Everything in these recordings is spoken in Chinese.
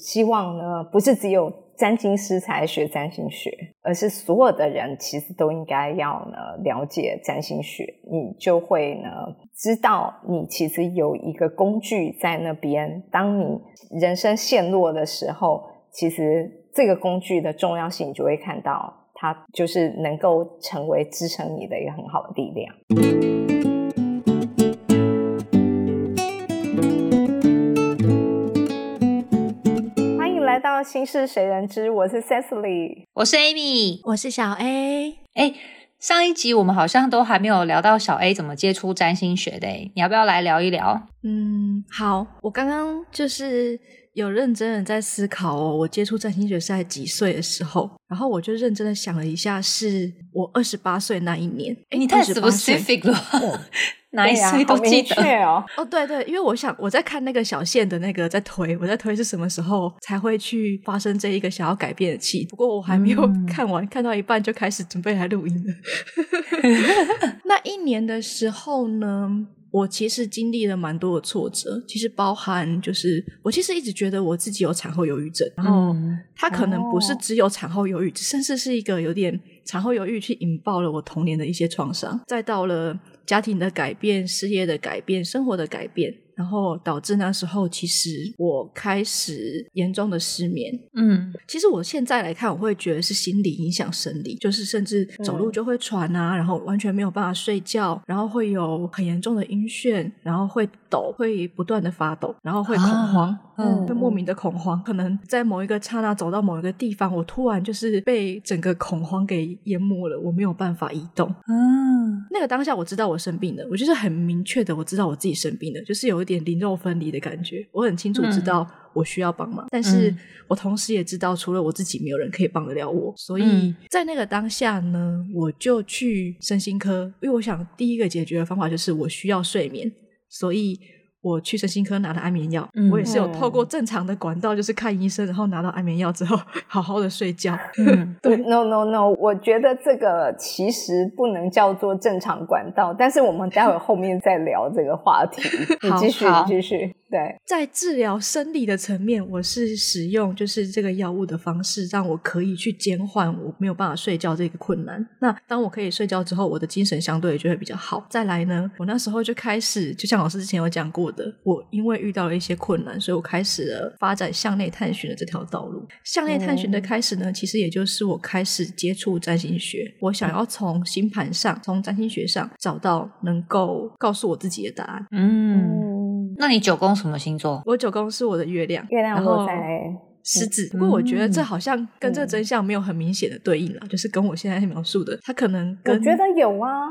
希望呢，不是只有占星师才学占星学，而是所有的人其实都应该要呢了解占星学，你就会呢知道你其实有一个工具在那边，当你人生陷落的时候，其实这个工具的重要性，你就会看到它就是能够成为支撑你的一个很好的力量。到心事谁人知，我是 Cecily。我是 Amy，我是小 A。哎，上一集我们好像都还没有聊到小 A 怎么接触占星学的，哎，你要不要来聊一聊？嗯，好，我刚刚就是有认真的在思考哦，我接触占星学是在几岁的时候，然后我就认真的想了一下，是我二十八岁那一年。哎，你太28岁 specific 了，哪岁都记得。确哦。哦，对对，因为我想我在看那个小线的那个在推，我在推是什么时候才会去发生这一个想要改变的气。不过我还没有嗯看完，看到一半就开始准备来录音了。那一年的时候呢，我其实经历了蛮多的挫折，其实包含就是我其实一直觉得我自己有产后忧郁症，然后嗯它可能不是哦只有产后忧郁，甚至是一个有点产后忧郁去引爆了我童年的一些创伤，再到了家庭的改变、事业的改变、生活的改变，然后导致那时候其实我开始严重的失眠。嗯其实我现在来看，我会觉得是心理影响生理，就是甚至走路就会喘啊，然后完全没有办法睡觉，然后会有很严重的晕眩，然后会抖，会不断的发抖，然后会恐慌。嗯会莫名的恐慌，可能在某一个刹那走到某一个地方，我突然就是被整个恐慌给淹没了，我没有办法移动。嗯那个当下我知道我生病了，我就是很明确的我知道我自己生病了，就是有一点灵肉分离的感觉。我很清楚知道我需要帮忙，但是嗯我同时也知道除了我自己，没有人可以帮得了我。所以嗯在那个当下呢，我就去身心科，因为我想第一个解决的方法就是我需要睡眠，所以。我去身心科拿了安眠药，嗯我也是有透过正常的管道，就是看医生，然后拿到安眠药之后，好好的睡觉。嗯对，no no no，我觉得这个其实不能叫做正常管道，但是我们待会后面再聊这个话题。你好继续，你继续。对，在治疗生理的层面，我是使用就是这个药物的方式，让我可以去减缓我没有办法睡觉这个困难。那当我可以睡觉之后，我的精神相对就会比较好。再来呢，我那时候就开始，就像老师之前有讲过的，我因为遇到了一些困难，所以我开始了发展向内探寻的这条道路。向内探寻的开始呢，其实也就是我开始接触占星学，我想要从星盘上，从占星学上找到能够告诉我自己的答案。嗯，嗯，那你九宫什么星座？我九宫是我的月亮，月亮然后落在狮子。不过我觉得这嗯好像跟这个真相没有很明显的对应了，就是跟我现在描述的，它可能我跟觉得有啊，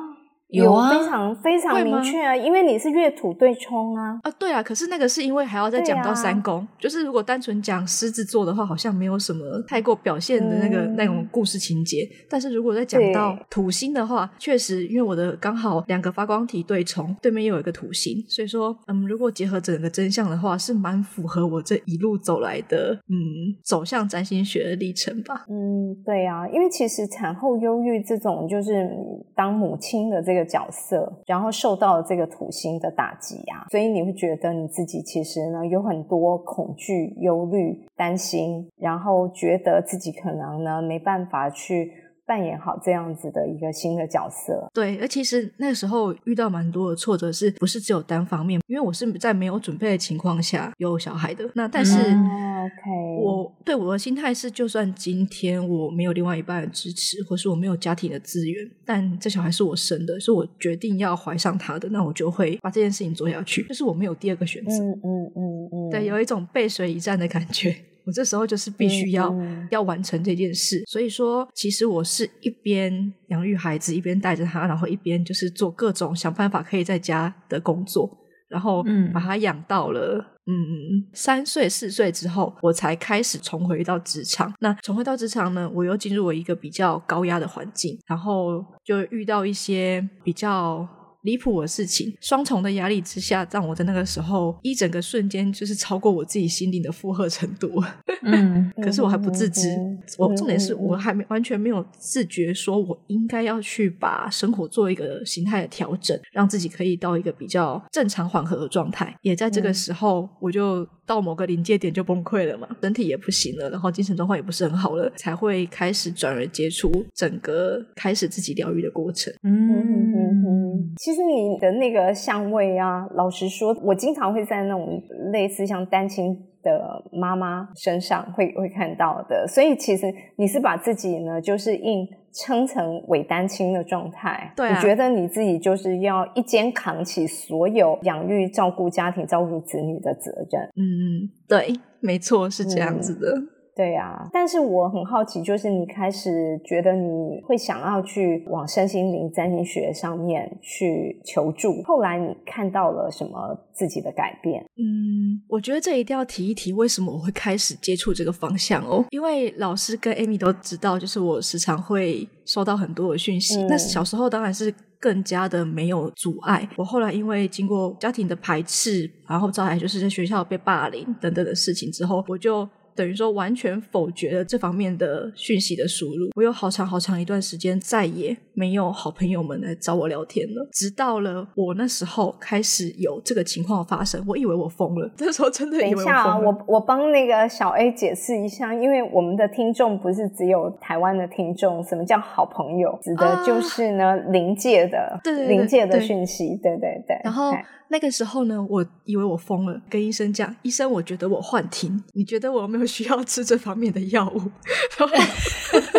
有啊非常非常明确啊，因为你是月土对冲啊。啊，对啊，可是那个是因为还要再讲到三宫，就是如果单纯讲狮子座的话，好像没有什么太过表现的那个、嗯那种故事情节。但是如果再讲到土星的话，确实因为我的刚好两个发光体对冲，对面又有一个土星，所以说嗯，如果结合整个真相的话，是蛮符合我这一路走来的嗯走向占星学的历程吧。嗯，对啊，因为其实产后忧郁这种就是当母亲的这个角色，然后受到了这个土星的打击啊，所以你会觉得你自己其实呢有很多恐惧、忧虑、担心，然后觉得自己可能呢没办法去扮演好这样子的一个新的角色。对，而其实那个时候遇到蛮多的挫折，是不是只有单方面？因为我是在没有准备的情况下有小孩的。那但是，OK，我对我的心态是，就算今天我没有另外一半的支持，或是我没有家庭的资源，但这小孩是我生的，是我决定要怀上他的，那我就会把这件事情做下去。就是我没有第二个选择。嗯嗯嗯嗯，对，有一种背水一战的感觉。我这时候就是必须要、要完成这件事，所以说，其实我是一边养育孩子，一边带着他，然后一边就是做各种想办法可以在家的工作，然后嗯把他养到了嗯三岁四岁之后，我才开始重回到职场。那重回到职场呢，我又进入了一个比较高压的环境，然后就遇到一些比较离谱的事情，双重的压力之下，让我在那个时候一整个瞬间就是超过我自己心灵的负荷程度。嗯，可是我还不自知嗯，我重点是我还没完全没有自觉，说我应该要去把生活做一个形态的调整，让自己可以到一个比较正常缓和的状态。也在这个嗯时候，我就到某个临界点就崩溃了嘛，身体也不行了，然后精神状况也不是很好了，才会开始转而接触整个开始自己疗愈的过程。嗯。哼哼哼，其实你的那个相位啊，老实说，我经常会在那种类似像单亲的妈妈身上会会看到的，所以其实你是把自己呢，就是硬撑成伪单亲的状态。对啊你觉得你自己就是要一肩扛起所有养育、照顾家庭、照顾子女的责任。嗯，对，没错，是这样子的。对啊，但是我很好奇，就是你开始觉得你会想要去往身心灵占星学上面去求助，后来你看到了什么自己的改变？嗯，我觉得这一定要提一提，为什么我会开始接触这个方向哦？因为老师跟 Amy 都知道，就是我时常会收到很多的讯息。嗯那小时候当然是更加的没有阻碍。我后来因为经过家庭的排斥，然后再来就是在学校被霸凌等等的事情之后，我就。等于说完全否决了这方面的讯息的输入，我有好长好长一段时间再也没有好朋友们来找我聊天了。直到了我那时候开始有这个情况发生，我以为我疯了，那时候真的以为我等一下啊，我我帮那个小 A 解释一下，因为我们的听众不是只有台湾的听众，什么叫好朋友？指的啊就是呢临界的，临界的对讯息，对对对。然后哎那个时候呢，我以为我疯了，跟医生讲，医生，我觉得我幻听，你觉得我有没有需要吃这方面的药物？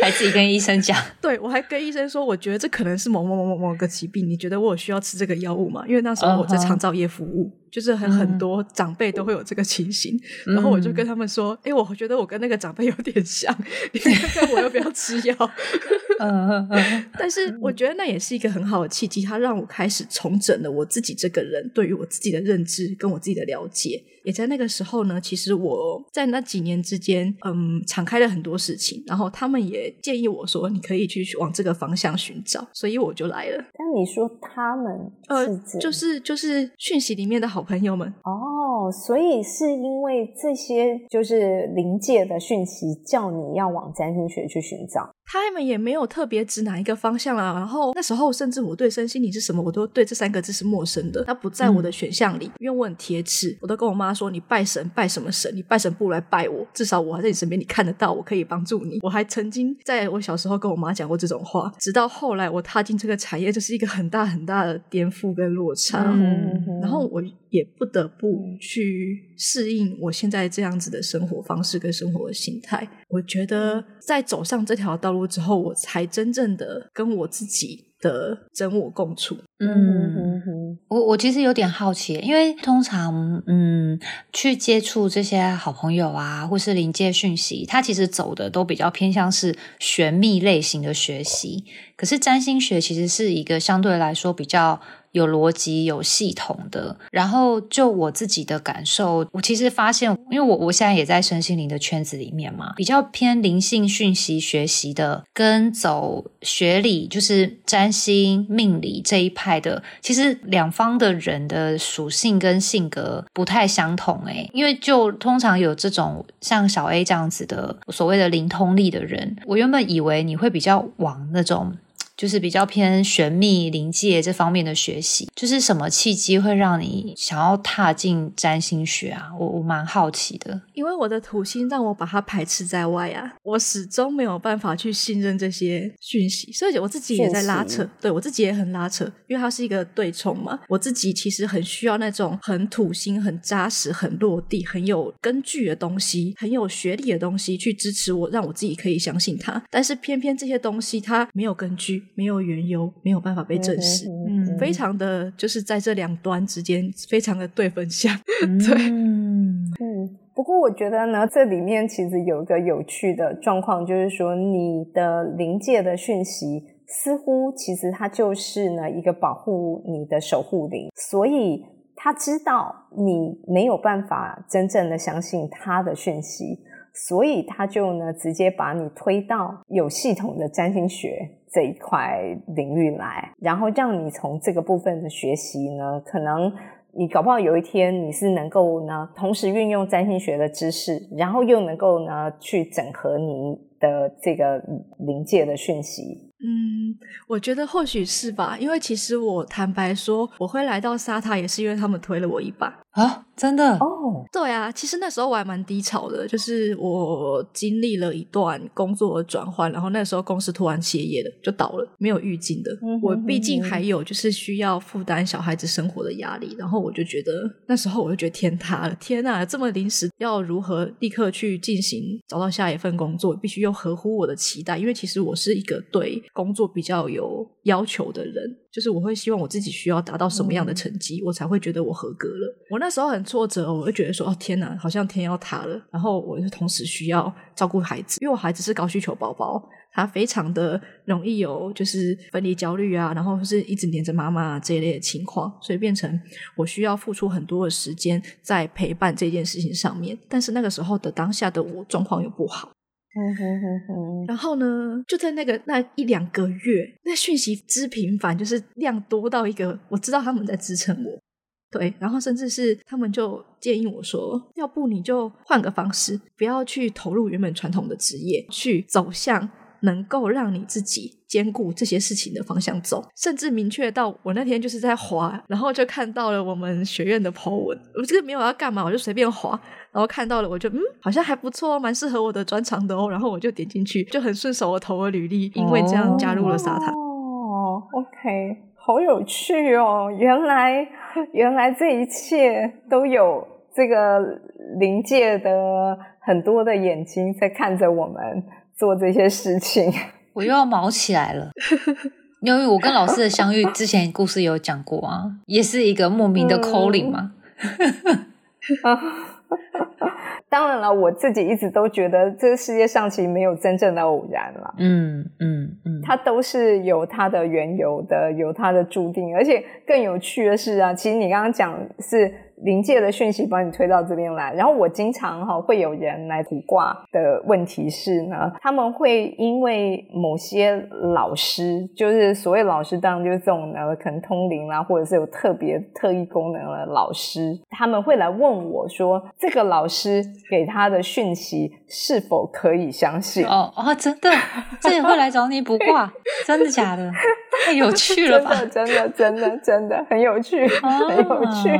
还自己跟医生讲，对我还跟医生说，我觉得这可能是某某某某某个疾病，你觉得我有需要吃这个药物吗？因为那时候我在长照业服务。就是很嗯很多长辈都会有这个情形，然后我就跟他们说：“哎、我觉得我跟那个长辈有点像，你看看我要不要吃药？”嗯嗯嗯，但是我觉得那也是一个很好的契机，它让我开始重整了我自己这个人对于我自己的认知跟我自己的了解。也在那个时候呢，其实我在那几年之间，嗯，敞开了很多事情，然后他们也建议我说，你可以去往这个方向寻找，所以我就来了。但你说他们呃是，就是就是讯息里面的好朋友们，哦，所以是因为这些就是临界的讯息，叫你要往占星学去寻找。他们也没有特别指哪一个方向啦。然后那时候，甚至我对身心灵是什么，我都对这三个字是陌生的，它不在我的选项里。因为我很铁齿，我都跟我妈说：“你拜神拜什么神？你拜神不如来拜我，至少我还在你身边，你看得到，我可以帮助你。”我还曾经在我小时候跟我妈讲过这种话，直到后来我踏进这个产业，就是一个很大很大的颠覆跟落差。嗯然后我也不得不去适应我现在这样子的生活方式跟生活的心态。我觉得在走上这条道路之后，我才真正的跟我自己的真我共处。嗯。我我其实有点好奇，因为通常嗯去接触这些好朋友啊，或是临界讯息，他其实走的都比较偏向是玄秘类型的学习。可是占星学其实是一个相对来说比较有逻辑、有系统的。然后就我自己的感受，我其实发现，因为我我现在也在身心灵的圈子里面嘛，比较偏灵性讯息学习的，跟走学理就是占星命理这一派的，其实两方的人的属性跟性格不太相同诶、因为就通常有这种像小 A 这样子的所谓的灵通力的人，我原本以为你会比较往那种。就是比较偏玄秘、灵界这方面的学习，就是什么契机会让你想要踏进占星学啊？我我蛮好奇的。因为我的土星让我把它排斥在外啊，我始终没有办法去信任这些讯息，所以我自己也在拉扯，对我自己也很拉扯，因为它是一个对冲嘛。我自己其实很需要那种很土星、很扎实、很落地、很有根据的东西，很有学历的东西去支持我，让我自己可以相信它。但是偏偏这些东西它没有根据，没有缘由，没有办法被证实。嗯非常的就是在这两端之间，非常的对分相。对，嗯，不过我觉得呢，这里面其实有一个有趣的状况，就是说你的临界的讯息，似乎其实它就是呢一个保护你的守护灵，所以他知道你没有办法真正的相信他的讯息，所以他就呢直接把你推到有系统的占星学这一块领域来，然后让你从这个部分的学习呢，可能你搞不好有一天你是能够呢同时运用占星学的知识，然后又能够呢去整合你的这个临界的讯息。嗯，我觉得或许是吧，因为其实我坦白说，我会来到沙塔也是因为他们推了我一把。啊，真的哦，对啊，其实那时候我还蛮低潮的，就是我经历了一段工作的转换，然后那时候公司突然歇业了，就倒了，没有预警的。我毕竟还有就是需要负担小孩子生活的压力，然后我就觉得那时候我就觉得天塌了，天呐，这么临时要如何立刻去进行找到下一份工作，必须又合乎我的期待，因为其实我是一个对工作比较有要求的人。就是我会希望我自己需要达到什么样的成绩，我才会觉得我合格了。我那时候很挫折，我会觉得说：“哦天哪，好像天要塌了。”然后我就同时需要照顾孩子，因为我孩子是高需求宝宝，他非常的容易有就是分离焦虑啊，然后是一直黏着妈妈这一类的情况，所以变成我需要付出很多的时间在陪伴这件事情上面。但是那个时候的当下的我状况又不好。好好好好，然后呢，就在那个那一两个月，那讯息之频繁，就是量多到一个，我知道他们在支撑我，对，然后甚至是他们就建议我说，要不你就换个方式，不要去投入原本传统的职业，去走向。能够让你自己兼顾这些事情的方向走，甚至明确到我那天就是在滑，然后就看到了我们学院的 po 文。我这个没有要干嘛，我就随便滑，然后看到了，我就嗯，好像还不错，蛮适合我的专长的哦。然后我就点进去，就很顺手，我投了履历，因为这样加入了沙塔。哦，OK，好有趣哦！原来原来这一切都有这个临界的很多的眼睛在看着我们。做这些事情，我又要毛起来了。因为我跟老师的相遇，之前故事有讲过啊，也是一个莫名的 calling 嘛。当然了，我自己一直都觉得这个世界上其实没有真正的偶然了。嗯嗯嗯，它都是有它的缘由的，有它的注定。而且更有趣的是啊，其实你刚刚讲是。临界的讯息把你推到这边来，然后我经常哈会有人来卜卦的问题是呢，他们会因为某些老师，就是所谓老师，当然就是这种呢，可能通灵啦，或者是有特别特异功能的老师，他们会来问我说，这个老师给他的讯息是否可以相信？哦哦，真的，这也会来找你卜卦，真的假的？太有趣了吧！真的，真的，真的，真的很有趣，很有趣。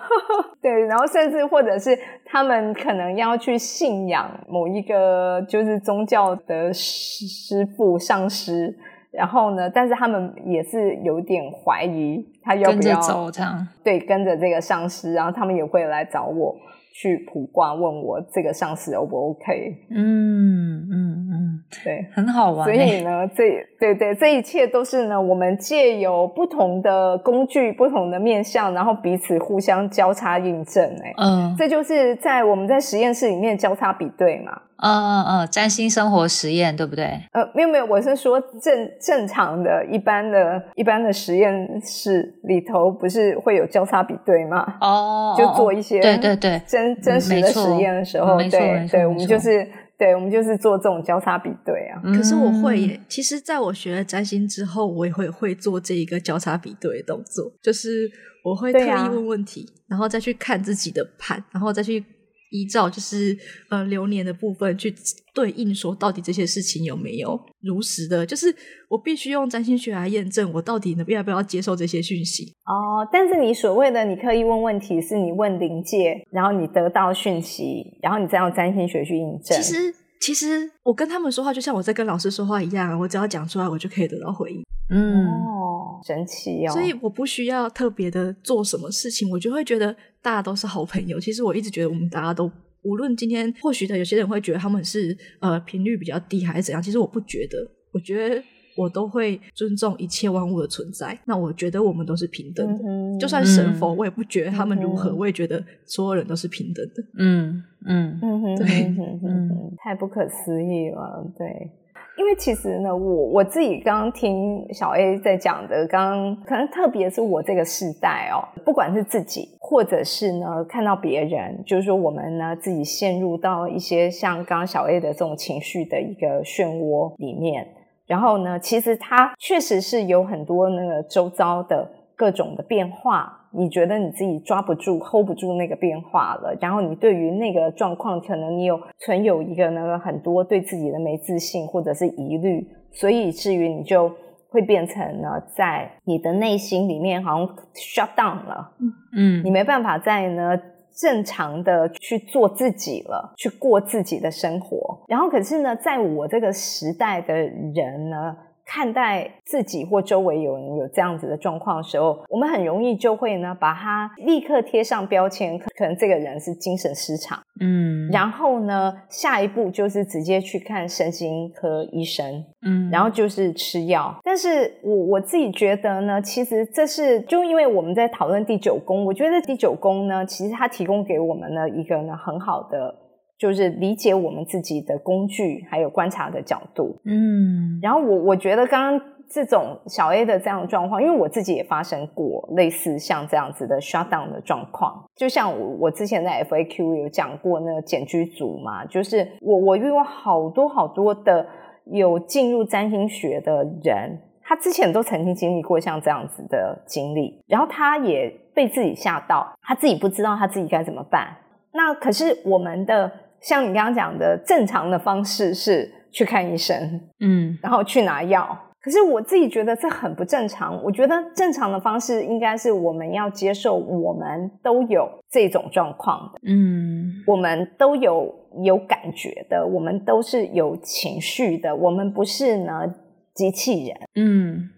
对，然后甚至或者是他们可能要去信仰某一个就是宗教的师师傅上师，然后呢，但是他们也是有点怀疑他要不要走这样。对，跟着这个上师，然后他们也会来找我。去普卦问我这个上司 O 不 OK？嗯嗯嗯，对，很好玩。所以呢，这对对，这一切都是呢，我们借由不同的工具、不同的面向，然后彼此互相交叉印证。哎，嗯，这就是在我们在实验室里面交叉比对嘛。嗯嗯嗯，占星生活实验对不对？呃，没有没有，我是说正正常的一般的一般的实验室里头，不是会有交叉比对吗？哦，就做一些对对对真真实的实验的时候，对对，我们就是对我们就是做这种交叉比对啊。可是我会耶，其实在我学了占星之后，我也会会做这一个交叉比对的动作，就是我会特意问问题，然后再去看自己的盘，然后再去。依照就是呃流年的部分去对应，说到底这些事情有没有如实的？就是我必须用占星学来验证，我到底能要不要接受这些讯息哦。但是你所谓的你刻意问问题，是你问灵界，然后你得到讯息，然后你再用占星学去印证。其实其实我跟他们说话，就像我在跟老师说话一样，我只要讲出来，我就可以得到回应。嗯，哦，神奇哦。所以我不需要特别的做什么事情，我就会觉得。大家都是好朋友。其实我一直觉得，我们大家都无论今天，或许的有些人会觉得他们是呃频率比较低，还是怎样。其实我不觉得，我觉得我都会尊重一切万物的存在。那我觉得我们都是平等的，就算神佛，我也不觉得他们如何，我也觉得所有人都是平等的。嗯嗯嗯，对，嗯，太不可思议了，对。因为其实呢，我我自己刚刚听小 A 在讲的，刚刚可能特别是我这个世代哦，不管是自己或者是呢看到别人，就是说我们呢自己陷入到一些像刚刚小 A 的这种情绪的一个漩涡里面，然后呢，其实它确实是有很多那个周遭的各种的变化。你觉得你自己抓不住、hold 不住那个变化了，然后你对于那个状况，可能你有存有一个那个很多对自己的没自信或者是疑虑，所以至于你就会变成呢，在你的内心里面好像 shut down 了，嗯，你没办法再呢正常的去做自己了，去过自己的生活。然后可是呢，在我这个时代的人呢。看待自己或周围有人有这样子的状况的时候，我们很容易就会呢，把他立刻贴上标签，可能这个人是精神失常，嗯，然后呢，下一步就是直接去看身心科医生，嗯，然后就是吃药。但是我我自己觉得呢，其实这是就因为我们在讨论第九宫，我觉得第九宫呢，其实它提供给我们的一个呢很好的。就是理解我们自己的工具，还有观察的角度。嗯，然后我我觉得刚刚这种小 A 的这样状况，因为我自己也发生过类似像这样子的 shutdown 的状况。就像我我之前在 FAQ 有讲过那个简居组嘛，就是我我遇过好多好多的有进入占星学的人，他之前都曾经经历过像这样子的经历，然后他也被自己吓到，他自己不知道他自己该怎么办。那可是我们的。像你刚刚讲的，正常的方式是去看医生，嗯，然后去拿药。可是我自己觉得这很不正常。我觉得正常的方式应该是我们要接受，我们都有这种状况的，嗯，我们都有有感觉的，我们都是有情绪的，我们不是呢机器人，嗯。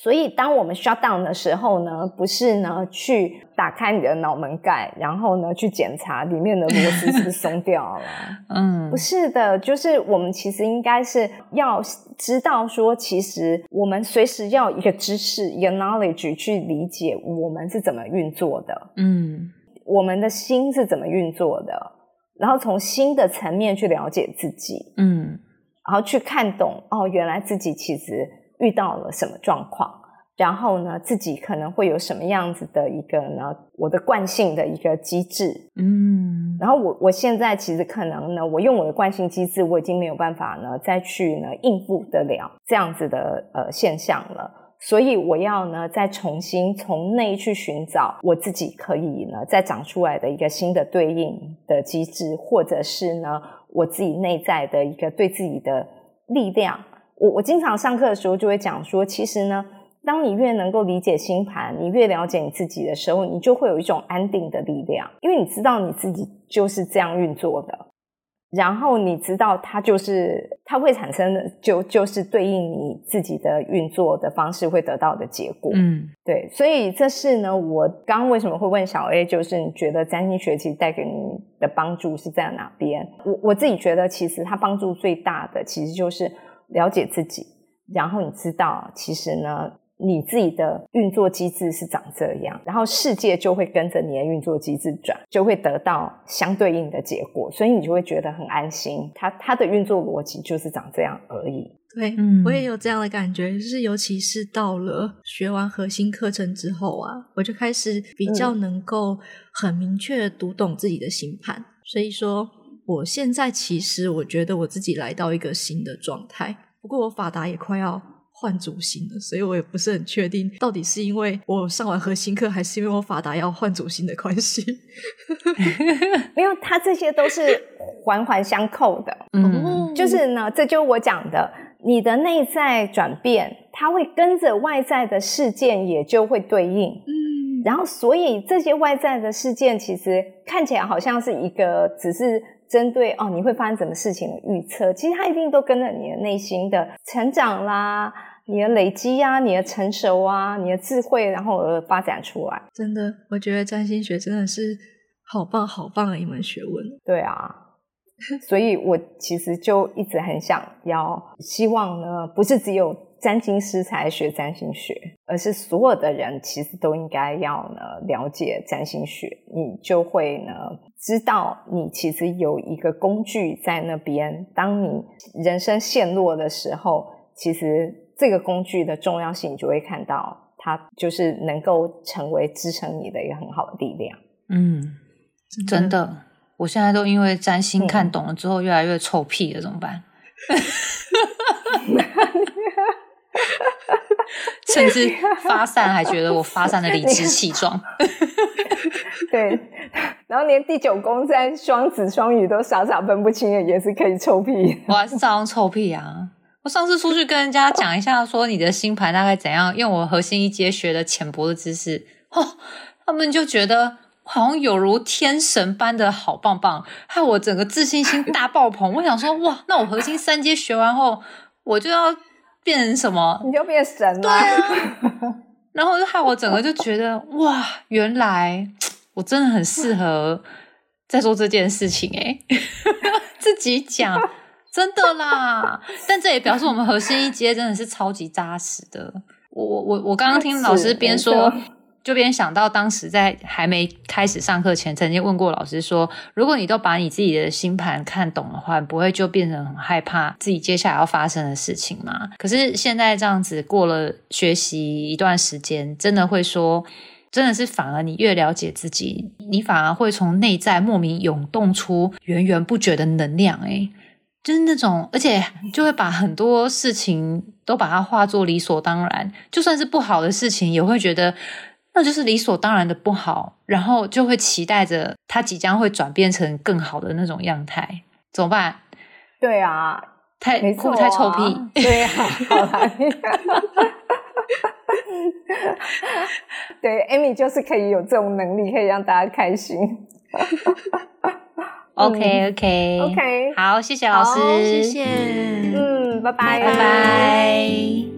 所以，当我们 shut down 的时候呢，不是呢去打开你的脑门盖，然后呢去检查里面的螺丝是不是松掉了。嗯，不是的，就是我们其实应该是要知道说，其实我们随时要一个知识，一个 knowledge 去理解我们是怎么运作的。嗯，我们的心是怎么运作的，然后从心的层面去了解自己。嗯，然后去看懂哦，原来自己其实。遇到了什么状况，然后呢，自己可能会有什么样子的一个呢？我的惯性的一个机制，嗯，然后我我现在其实可能呢，我用我的惯性机制，我已经没有办法呢再去呢应付得了这样子的呃现象了，所以我要呢再重新从内去寻找我自己可以呢再长出来的一个新的对应的机制，或者是呢我自己内在的一个对自己的力量。我我经常上课的时候就会讲说，其实呢，当你越能够理解星盘，你越了解你自己的时候，你就会有一种安定的力量，因为你知道你自己就是这样运作的，然后你知道它就是它会产生的，就就是对应你自己的运作的方式会得到的结果。嗯，对，所以这是呢，我刚刚为什么会问小 A，就是你觉得占星学其实带给你的帮助是在哪边？我我自己觉得，其实它帮助最大的其实就是。了解自己，然后你知道，其实呢，你自己的运作机制是长这样，然后世界就会跟着你的运作机制转，就会得到相对应的结果，所以你就会觉得很安心。它它的运作逻辑就是长这样而已。对，我也有这样的感觉，就是尤其是到了学完核心课程之后啊，我就开始比较能够很明确的读懂自己的星盘，所以说。我现在其实我觉得我自己来到一个新的状态，不过我法达也快要换主心了，所以我也不是很确定到底是因为我上完核心课，还是因为我法达要换主心的关系。没有，它这些都是环环相扣的。嗯，就是呢，这就是我讲的，你的内在转变，它会跟着外在的事件也就会对应。嗯，然后所以这些外在的事件其实看起来好像是一个只是。针对哦，你会发生什么事情的预测，其实它一定都跟着你的内心的成长啦，你的累积啊，你的成熟啊，你的智慧，然后而发展出来。真的，我觉得占星学真的是好棒好棒的一门学问。对啊，所以我其实就一直很想要，希望呢，不是只有占星师才学占星学，而是所有的人其实都应该要呢了解占星学，你就会呢知道你其实有一个工具在那边，当你人生陷落的时候，其实这个工具的重要性，你就会看到它就是能够成为支撑你的一个很好的力量。嗯，真的，我现在都因为占星看懂了之后，越来越臭屁了，怎么办？甚至发散，还觉得我发散的理直气壮。对，然后连第九宫在双子、双鱼都傻傻分不清的，也是可以臭屁。我还是照样臭屁啊！我上次出去跟人家讲一下，说你的星盘大概怎样，用我核心一阶学的浅薄的知识，哦，他们就觉得好像有如天神般的好棒棒，害我整个自信心大爆棚。我想说，哇，那我核心三阶学完后，我就要。变成什么？你就变神了。对啊，然后就害我整个就觉得哇，原来我真的很适合在做这件事情哎，自己讲真的啦。但这也表示我们核心一阶真的是超级扎实的。我我我我刚刚听老师边说。就边想到当时在还没开始上课前，曾经问过老师说：“如果你都把你自己的星盘看懂的话，不会就变成很害怕自己接下来要发生的事情吗？”可是现在这样子过了学习一段时间，真的会说，真的是反而你越了解自己，你反而会从内在莫名涌动出源源不绝的能量。诶就是那种，而且就会把很多事情都把它化作理所当然，就算是不好的事情，也会觉得。那就是理所当然的不好，然后就会期待着它即将会转变成更好的那种样态，怎么办？对啊，太酷太臭屁，对啊，好啦，对，Amy 就是可以有这种能力，可以让大家开心。OK，OK，OK，好，谢谢老师，谢谢，嗯，拜拜，拜拜。